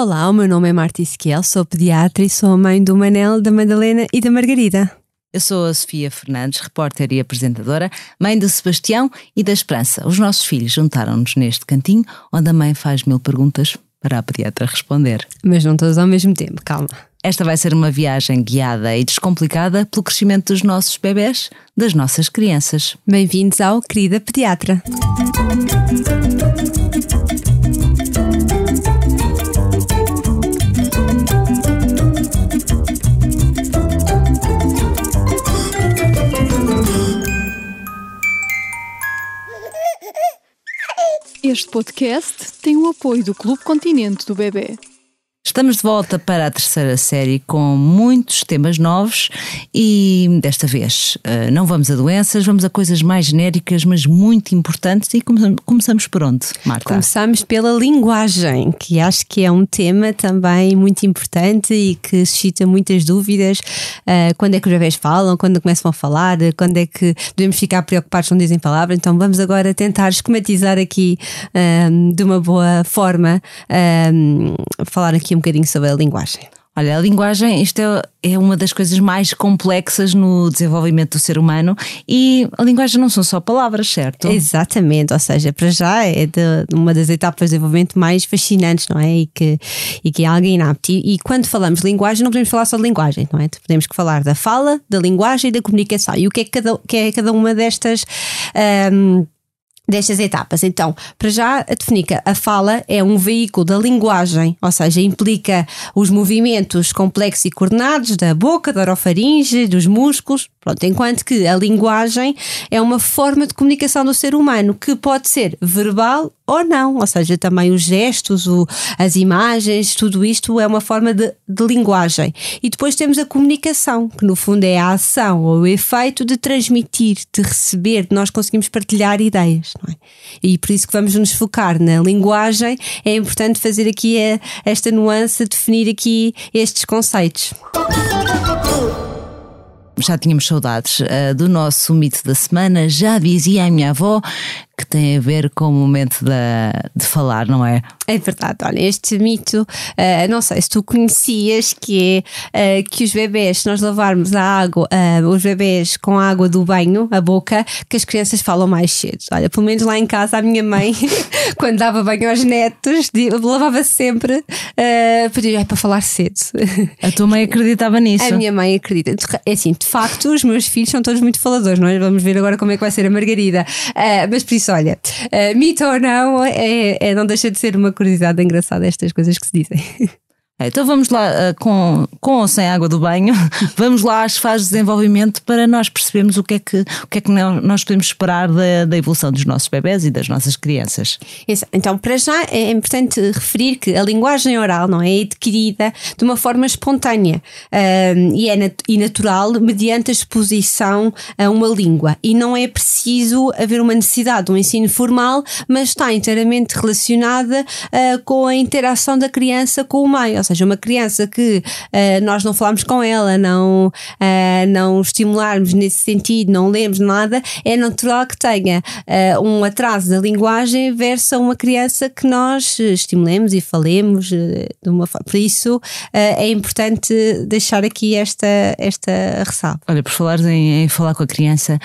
Olá, o meu nome é Marta Esquiel, sou pediatra e sou a mãe do Manel, da Madalena e da Margarida. Eu sou a Sofia Fernandes, repórter e apresentadora, mãe de Sebastião e da Esperança. Os nossos filhos juntaram-nos neste cantinho, onde a mãe faz mil perguntas para a pediatra responder. Mas não todos ao mesmo tempo, calma. Esta vai ser uma viagem guiada e descomplicada pelo crescimento dos nossos bebés, das nossas crianças. Bem-vindos ao Querida Pediatra. Este podcast tem o apoio do Clube Continente do Bebê. Estamos de volta para a terceira série com muitos temas novos e desta vez eh, não vamos a doenças, vamos a coisas mais genéricas, mas muito importantes. E começamos por onde, Marta? Começamos pela linguagem, que acho que é um tema também muito importante e que suscita muitas dúvidas. Eh, quando é que os bebés falam, quando começam a falar, quando é que devemos ficar preocupados quando dizem palavras. Então vamos agora tentar esquematizar aqui eh, de uma boa forma, falar aqui um bocadinho sobre a linguagem. Olha, a linguagem, isto é, é, uma das coisas mais complexas no desenvolvimento do ser humano e a linguagem não são só palavras, certo? Exatamente, ou seja, para já é de, uma das etapas de desenvolvimento mais fascinantes, não é? E que, e que é algo inapto. E, e, quando falamos linguagem, não podemos falar só de linguagem, não é? Podemos falar da fala, da linguagem e da comunicação. E o que é cada, que é cada uma destas. Um, destas etapas. Então, para já, a definir que a fala é um veículo da linguagem, ou seja, implica os movimentos complexos e coordenados da boca, da orofaringe, dos músculos, pronto, enquanto que a linguagem é uma forma de comunicação do ser humano que pode ser verbal ou não, ou seja, também os gestos, o, as imagens, tudo isto é uma forma de, de linguagem. E depois temos a comunicação, que no fundo é a ação ou o efeito de transmitir, de receber, de nós conseguimos partilhar ideias. É? E por isso que vamos nos focar na linguagem, é importante fazer aqui a, esta nuance, definir aqui estes conceitos já tínhamos saudades uh, do nosso mito da semana. Já dizia a minha avó que tem a ver com o momento da, de falar, não é? É verdade, olha, este mito, uh, não sei se tu conhecias, que é uh, que os bebés, se nós lavarmos a água, uh, os bebés com a água do banho, a boca, que as crianças falam mais cedo. Olha, pelo menos lá em casa, a minha mãe, quando dava banho aos netos, lavava sempre, pedia para falar cedo. A tua mãe acreditava nisso? A minha mãe acredita. É assim, de facto, os meus filhos são todos muito faladores, não é? Vamos ver agora como é que vai ser a Margarida. mas por isso isso, olha, uh, mito ou não, é, é, não deixa de ser uma curiosidade engraçada estas coisas que se dizem. É, então vamos lá, uh, com, com ou sem água do banho, vamos lá às fases de desenvolvimento para nós percebermos o que é que, o que, é que nós podemos esperar da, da evolução dos nossos bebés e das nossas crianças. Então, para já é importante referir que a linguagem oral não é adquirida de uma forma espontânea uh, e é nat e natural mediante a exposição a uma língua. E não é preciso haver uma necessidade de um ensino formal, mas está inteiramente relacionada uh, com a interação da criança com o meio seja, uma criança que uh, nós não falamos com ela, não, uh, não estimularmos nesse sentido, não lemos nada, é natural que tenha uh, um atraso da linguagem versus uma criança que nós estimulemos e falemos de uma. Por isso é importante deixar aqui esta, esta ressalva. Olha, por falar em, em falar com a criança,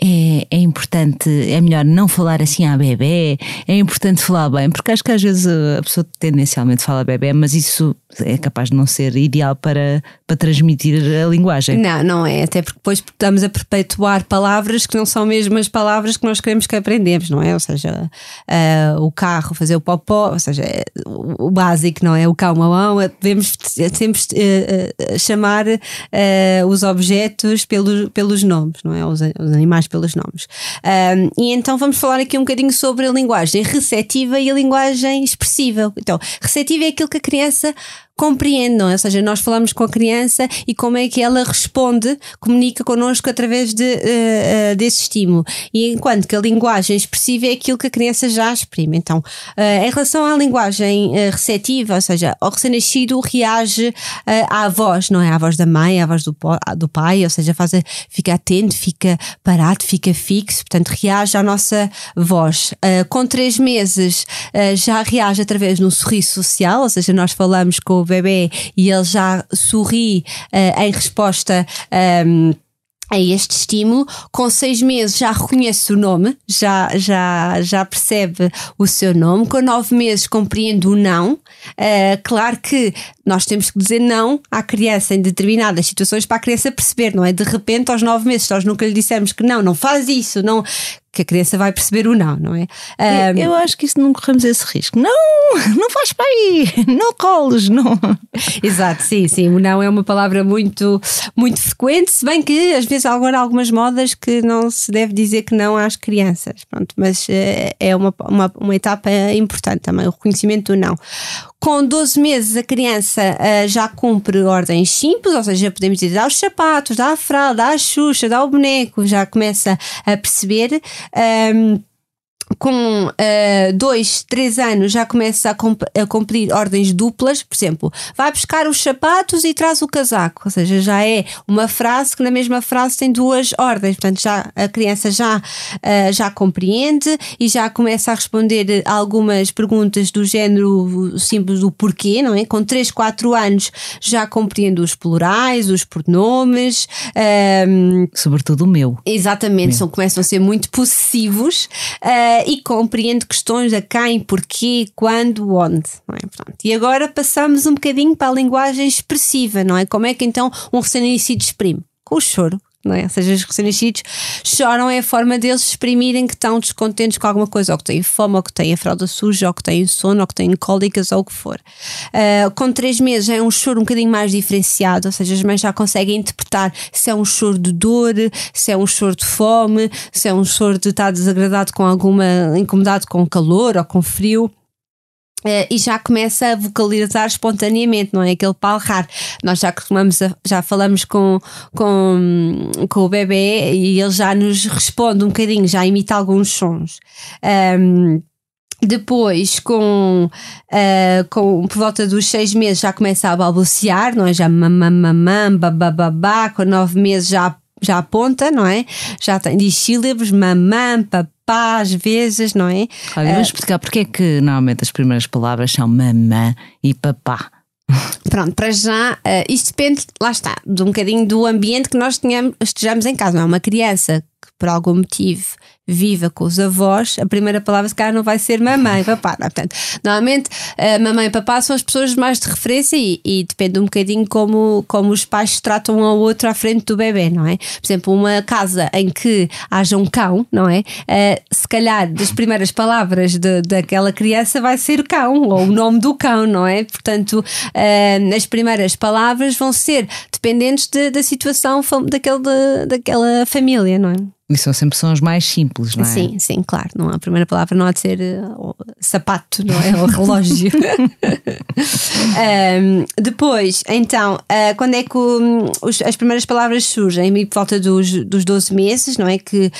é, é importante, é melhor não falar assim à bebê, é importante falar bem, porque acho que às vezes a pessoa tendencialmente fala bebê, mas isso é capaz de não ser ideal para, para transmitir a linguagem. Não, não é, até porque depois estamos a perpetuar palavras que não são mesmo as palavras que nós queremos que aprendemos, não é? Ou seja, uh, o carro, fazer o popó, ou seja, o, básico, não é? O cão, mamão, devemos sempre uh, chamar uh, os objetos pelos, pelos nomes, não é? Os, os animais pelos nomes. Um, e então vamos falar aqui um bocadinho sobre a linguagem receptiva e a linguagem expressiva. Então, receptiva é aquilo que a criança compreende, não é? Ou seja, nós falamos com a criança e como é que ela responde, comunica connosco através de, uh, uh, desse estímulo. E enquanto que a linguagem expressiva é aquilo que a criança já exprime. Então, uh, em relação à linguagem receptiva, ou seja, o recém-nascido reage à voz, não é? À voz da mãe, à voz do, do pai, ou seja, faz fica atento, fica parado, fica fixo, portanto, reage à nossa voz. com três meses já reage através de um sorriso social, ou seja, nós falamos com o bebê e ele já sorri uh, em resposta. Um, ehm, a este estímulo. Com seis meses já reconhece o nome, já, já, já percebe o seu nome. Com nove meses compreende o não. Uh, claro que nós temos que dizer não à criança em determinadas situações para a criança perceber, não é? De repente, aos nove meses, nós nunca lhe dissemos que não, não faz isso, não que a criança vai perceber o não, não é? Um, eu, acho que isso não corremos esse risco. Não, não faz para aí, não coles, não. Exato, sim, sim. O não é uma palavra muito, muito frequente, se bem que às vezes há agora algumas modas que não se deve dizer que não às crianças. Pronto, mas eh, é uma, uma, uma etapa importante também, o reconhecimento do não. Com 12 meses, a criança uh, já cumpre ordens simples, ou seja, podemos dizer dá os sapatos, dá a fralda, dá a xuxa, dá o boneco, já começa a perceber. Um, ehm, com uh, dois, três anos já começa a, a, cumprir ordens duplas, por exemplo, vai buscar os sapatos e traz o casaco, ou seja, já é uma frase que na mesma frase tem duas ordens, portanto já a criança já, uh, já compreende e já começa a responder algumas perguntas do género simples do porquê, não é? Com 3, 4 anos já compreende os plurais, os pronomes. Um, ehm, Sobretudo o meu. Exatamente, meu. São, começam a ser muito possessivos. Uh, e compreende questões a quem, porquê, quando, onde. É? E agora passamos um bocadinho para a linguagem expressiva, não é? Como é que então um recém-nascido exprime? Com o choro, não é? Ou seja, os recém-nascidos choram é a forma deles exprimirem que estão descontentes com alguma coisa, ou que têm fome, ou que têm a fralda suja, ou que têm sono, ou que têm cólicas, ou o que for. Uh, com três meses é um choro um bocadinho mais diferenciado, ou seja, as mães já conseguem interpretar se é um choro de dor, se é um choro de fome, se é um choro de estar desagradado com alguma, incomodado com calor ou com frio. Uh, e já começa a vocalizar espontaneamente, não é? Aquele palrar. Nós já costumamos, a, já falamos com, com, com o bebê e ele já nos responde um bocadinho, já imita alguns sons. Um, depois, com, uh, com por volta dos seis meses, já começa a balbuciar, não é? Já mamamamam, babababá, com nove meses já já aponta, não é? Já tem, diz sílabos, mamã, papá, às vezes, não é? Olha, vamos uh, explicar porque é que normalmente as primeiras palavras são mamã e papá. Pronto, para já, uh, isto depende, lá está, de um bocadinho do ambiente que nós tenhamos, estejamos em casa. Não é uma criança que por algum motivo viva com os avós, a primeira palavra se calhar não vai ser mamãe, papá. Não, portanto, normalmente uh, mamãe e papá são as pessoas mais de referência e, e, depende um bocadinho como, como os pais tratam um ao outro à frente do bebê, não é? Por exemplo, uma casa em que haja um cão, não é? Uh, se calhar das primeiras palavras de, daquela criança vai ser cão ou o nome do cão, não é? Portanto, uh, as primeiras palavras vão ser dependentes de, da situação daquele, de, daquela família, não é? E são sempre sons mais simples, não é? Sim, sim, claro. Não, a primeira palavra não há de ser uh, sapato, não é? Ou relógio. um, depois, então, uh, quando é que um, os, as primeiras palavras surgem? Por volta dos, dos 12 meses, não é? Que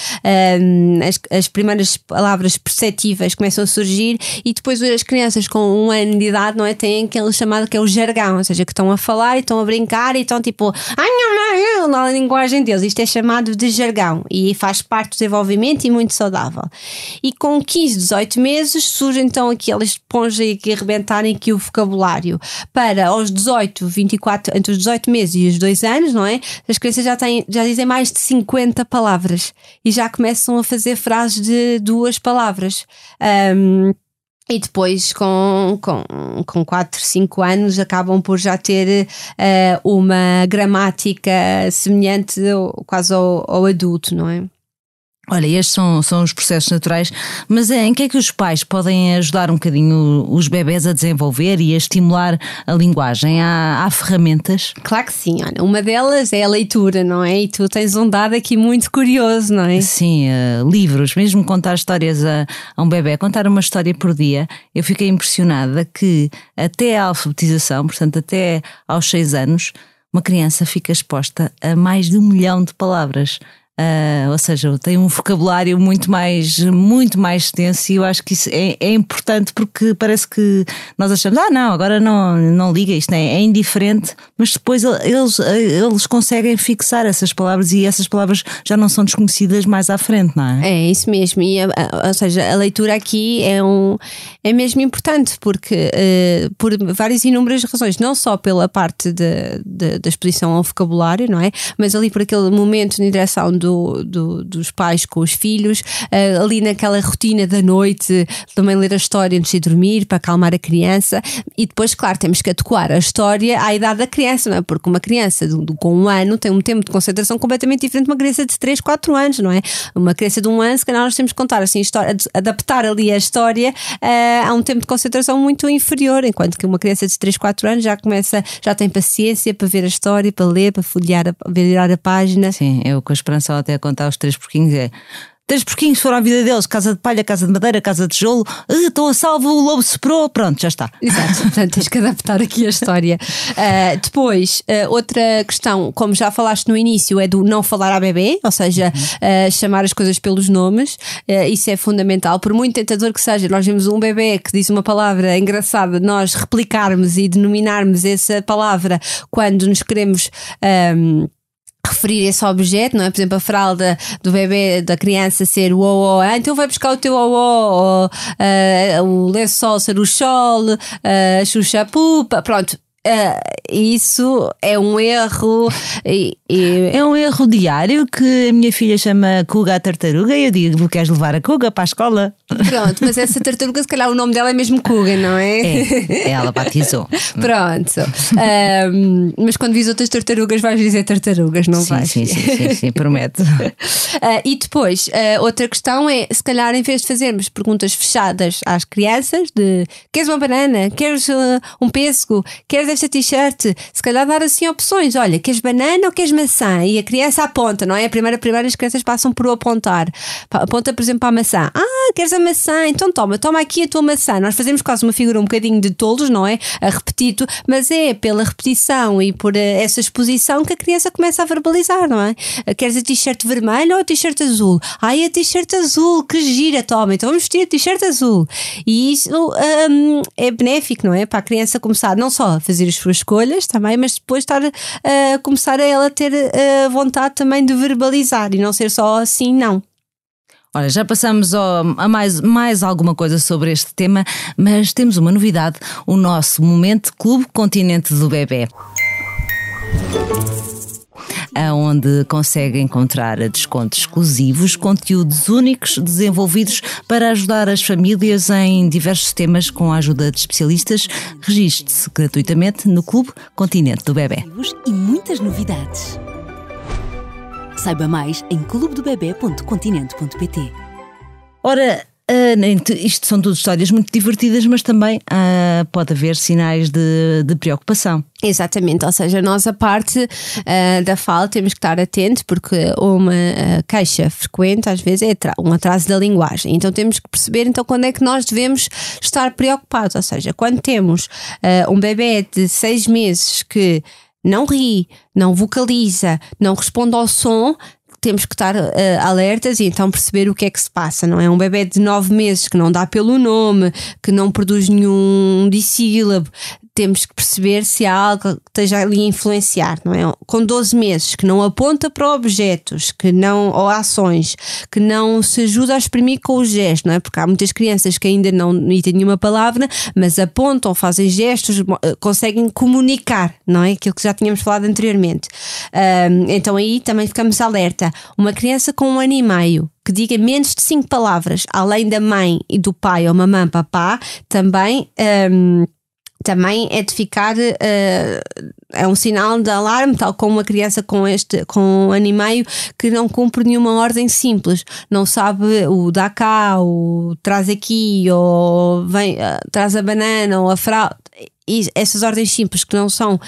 um, as, as primeiras palavras perceptíveis começam a surgir e depois as crianças com um ano de idade, não é? Têm aquele chamado que é o jargão, ou seja, que estão a falar e estão a brincar e estão tipo, na linguagem deles. Isto é chamado de jargão. E faz parte do desenvolvimento e muito saudável. E com 15, 18 meses surge então aquela esponja que arrebentarem aqui o vocabulário. Para aos 18, 24, entre os 18 meses e os 2 anos, não é? As crianças já, têm, já dizem mais de 50 palavras e já começam a fazer frases de duas palavras. Um, e depois, com, com, com 4, 5 anos, acabam por já ter uh, uma gramática semelhante quase ao, ao adulto, não é? Olha, estes são, são os processos naturais, mas em que é que os pais podem ajudar um bocadinho os bebés a desenvolver e a estimular a linguagem? Há, há ferramentas? Claro que sim, olha, uma delas é a leitura, não é? E tu tens um dado aqui muito curioso, não é? Sim, uh, livros, mesmo contar histórias a, a um bebê, contar uma história por dia, eu fiquei impressionada que até a alfabetização, portanto até aos seis anos, uma criança fica exposta a mais de um milhão de palavras. Uh, ou seja, tem um vocabulário muito mais, muito mais extenso e eu acho que isso é, é, importante porque parece que nós achamos, ah, não, agora não, não liga, isto é, é indiferente, mas depois eles, eles conseguem fixar essas palavras e essas palavras já não são desconhecidas mais à frente, não é? É isso mesmo, e ou seja, a leitura aqui é, um, é mesmo importante porque uh, por várias inúmeras razões, não só pela parte de, de, da exposição ao vocabulário, não é? Mas ali por aquele momento na direção do do, do, dos pais com os filhos, uh, ali naquela rotina da noite, também ler a história antes de dormir para acalmar a criança e depois, claro, temos que adequar a história à idade da criança, não é? Porque uma criança de, de, com um ano tem um tempo de concentração completamente diferente de uma criança de 3, 4 anos, não é? Uma criança de um ano, se calhar nós temos que contar assim, história, adaptar ali a história uh, a um tempo de concentração muito inferior, enquanto que uma criança de 3, 4 anos já começa, já tem paciência para ver a história, para ler, para folhear, a, virar a página. Sim, eu com a esperança até a contar os três porquinhos é. Três porquinhos foram à vida deles, casa de palha, casa de madeira, casa de tijolo, uh, estão a salvo, o lobo soprou, pronto, já está. Exato, portanto tens que adaptar aqui a história. Uh, depois, uh, outra questão, como já falaste no início, é do não falar a bebê, ou seja, uh, chamar as coisas pelos nomes, isso é fundamental. Por muito tentador que seja, nós vemos um bebê que diz uma palavra engraçada, nós replicarmos e denominarmos essa palavra quando nos queremos. Um, referir esse objeto, não é? Por exemplo, a fralda do bebê, da criança ser o o, ah, então vai buscar o teu o, ou uh, o lençol ser o chole, uh, a xuxa pupa, pronto. Uh, isso é um erro. E, e... É um erro diário que a minha filha chama Kuga a tartaruga e eu digo: queres levar a Kuga para a escola? Pronto, mas essa tartaruga, se calhar o nome dela é mesmo Kuga, não é? É, ela batizou. Pronto. Um, mas quando vis outras tartarugas, vais dizer tartarugas, não sim, vais? Sim, sim, sim, sim prometo. Uh, e depois, uh, outra questão é: se calhar, em vez de fazermos perguntas fechadas às crianças, de queres uma banana, queres uh, um pêssego, queres esta t-shirt, se calhar dar assim opções. Olha, queres banana ou queres maçã? E a criança aponta, não é? A primeira, primeira as crianças passam por apontar. Aponta, por exemplo, para a maçã. Ah, queres a maçã? Então toma, toma aqui a tua maçã. Nós fazemos quase uma figura um bocadinho de tolos, não é? A repetir, mas é pela repetição e por eh, essa exposição que a criança começa a verbalizar, não é? Ah, queres a t-shirt vermelha ou a t-shirt azul? Ai, a t-shirt azul, que gira, toma. Então vamos vestir a t-shirt azul. E isso um, é benéfico, não é? Para a criança começar não só a fazer as suas escolhas também, mas depois estar a começar a ela ter a vontade também de verbalizar e não ser só assim, não. Olha, já passamos a mais, mais alguma coisa sobre este tema, mas temos uma novidade: o nosso momento Clube Continente do Bebê onde consegue encontrar descontos exclusivos, conteúdos únicos desenvolvidos para ajudar as famílias em diversos temas com a ajuda de especialistas. Registre-se gratuitamente no Clube Continente do Bebê. E muitas novidades. Saiba mais em clubedobebé.continente.pt. Ora, Uh, isto são tudo histórias muito divertidas, mas também uh, pode haver sinais de, de, preocupação. Exatamente, ou seja, nós a parte uh, da fala temos que estar atentos porque uma queixa frequente às vezes é um atraso da linguagem. Então temos que perceber então quando é que nós devemos estar preocupados, ou seja, quando temos um bebê de seis meses que não ri, não vocaliza, não responde ao som, temos que estar uh, alertas e então perceber o que é que se passa, não é? Um bebê de nove meses que não dá pelo nome, que não produz nenhum dissílabo, temos que perceber se há algo que esteja ali a influenciar, não é? Com 12 meses, que não aponta para objetos, que não, ou ações, que não se ajuda a exprimir com o gesto, não é? Porque há muitas crianças que ainda não têm nenhuma palavra, mas apontam, fazem gestos, eh, conseguem comunicar, não é? Aquilo que já tínhamos falado anteriormente. Um, então aí também ficamos alerta. Uma criança com um ano e meio, que diga menos de cinco palavras, além da mãe e do pai ou mamãe, papá, também. Um, também é de ficar. Uh, é um sinal de alarme, tal como uma criança com este com um ano e meio que não cumpre nenhuma ordem simples, não sabe o dá cá, o traz aqui, ou vem, uh, traz a banana ou a fralda e essas ordens simples que não são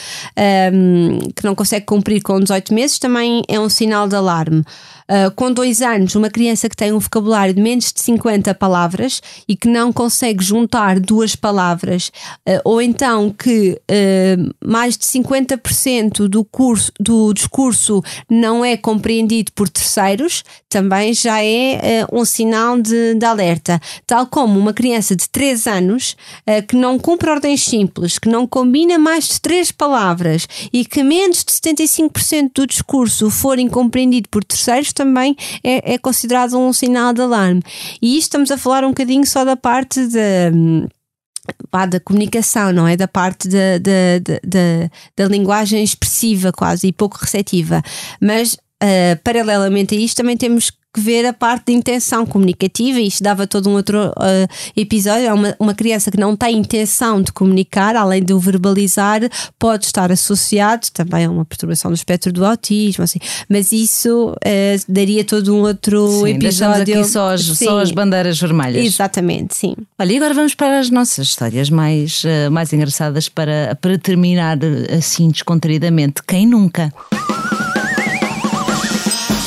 um, que não consegue cumprir com 18 meses também é um sinal de alarme. Uh, com dois anos, uma criança que tem um vocabulário de menos de 50 palavras e que não consegue juntar duas palavras, uh, ou então que uh, mais de 50% do, curso, do discurso não é compreendido por terceiros, também já é um sinal de, de, alerta. Tal como uma criança de 3 anos que não cumpre ordens simples, que não combina mais de três palavras e que menos de 75% do discurso for incompreendido por terceiros, também é, é considerado um sinal de alarme. E isto estamos a falar um bocadinho só da parte de da comunicação, não é? Da parte da, da, da, da, linguagem expressiva quase e pouco receptiva. Mas, uh, paralelamente a isto, também temos que ver a parte de intenção comunicativa, e isto dava todo um outro uh, episódio. É uma, uma criança que não tem intenção de comunicar, além de o verbalizar, pode estar associado também a uma perturbação do espectro do autismo, assim, mas isso uh, daria todo um outro sim, episódio. aqui só as, só as bandeiras vermelhas. Exatamente, sim. Olha, e agora vamos para as nossas histórias mais, mais engraçadas para, para terminar assim descontraídamente. Quem nunca?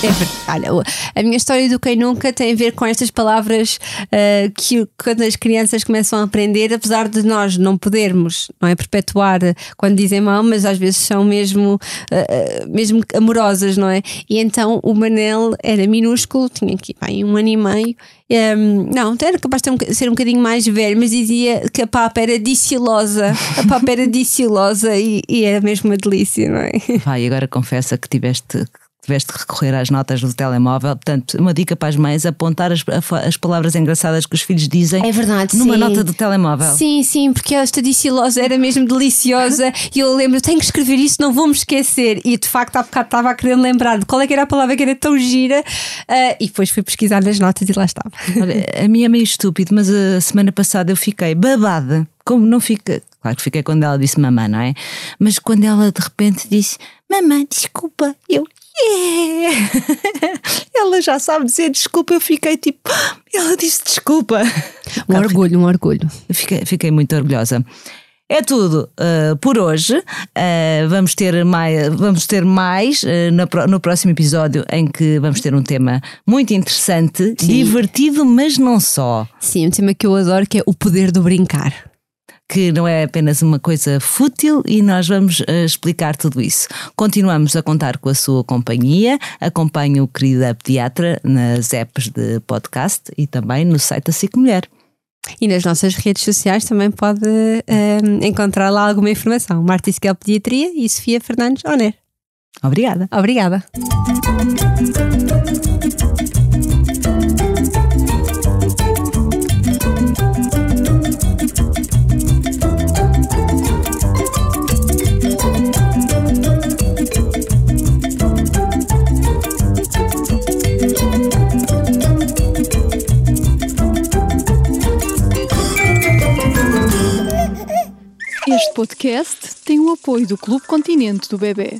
É verdade. Olha, a minha história do quem nunca tem a ver com estas palavras uh, que quando as crianças começam a aprender, apesar de nós não podermos não é, perpetuar quando dizem mal, mas às vezes são mesmo, uh, mesmo amorosas, não é? E então o Manel era minúsculo, tinha aqui um ano e meio. Um, ehm, não, era capaz de um, ser um bocadinho mais velho, mas dizia que a papa era dicilosa. A papa era dicilosa e, e era mesmo uma delícia, não é? Vai, agora confessa que tiveste tiveste que recorrer às notas do telemóvel. Portanto, uma dica para as mães: apontar as, as palavras engraçadas que os filhos dizem é verdade, numa sim. nota do telemóvel. Sim, sim, porque esta dicilosa era mesmo deliciosa e eu lembro, tenho que escrever isso, não vou me esquecer. E de facto, há bocado estava a querer lembrar de qual é que era a palavra que era tão gira uh, e depois fui pesquisar nas notas e lá estava. Olha, a minha é meio estúpido, mas a semana passada eu fiquei babada. Como não fica. Claro que fiquei quando ela disse mamã, não é? Mas quando ela de repente disse mamã, desculpa, eu yeah! ela já sabe dizer desculpa. Eu fiquei tipo, ela disse desculpa. Um orgulho, um orgulho. Fiquei, fiquei muito orgulhosa. É tudo uh, por hoje. Uh, vamos ter mais, vamos ter mais uh, no, no, próximo episódio em que vamos ter um tema muito interessante, Sim. divertido, mas não só. Sim, um tema que eu adoro que é o poder do brincar que não é apenas uma coisa fútil e nós vamos uh, explicar tudo isso. Continuamos a contar com a sua companhia. Acompanhe o querida pediatra nas apps de podcast e também no site da SIC Mulher. E nas nossas redes sociais também pode uh, encontrar lá alguma informação. Marta Isquel Pediatria e Sofia Fernandes Oner. Obrigada. Obrigada. Este podcast tem o apoio do Clube Continente do Bebê.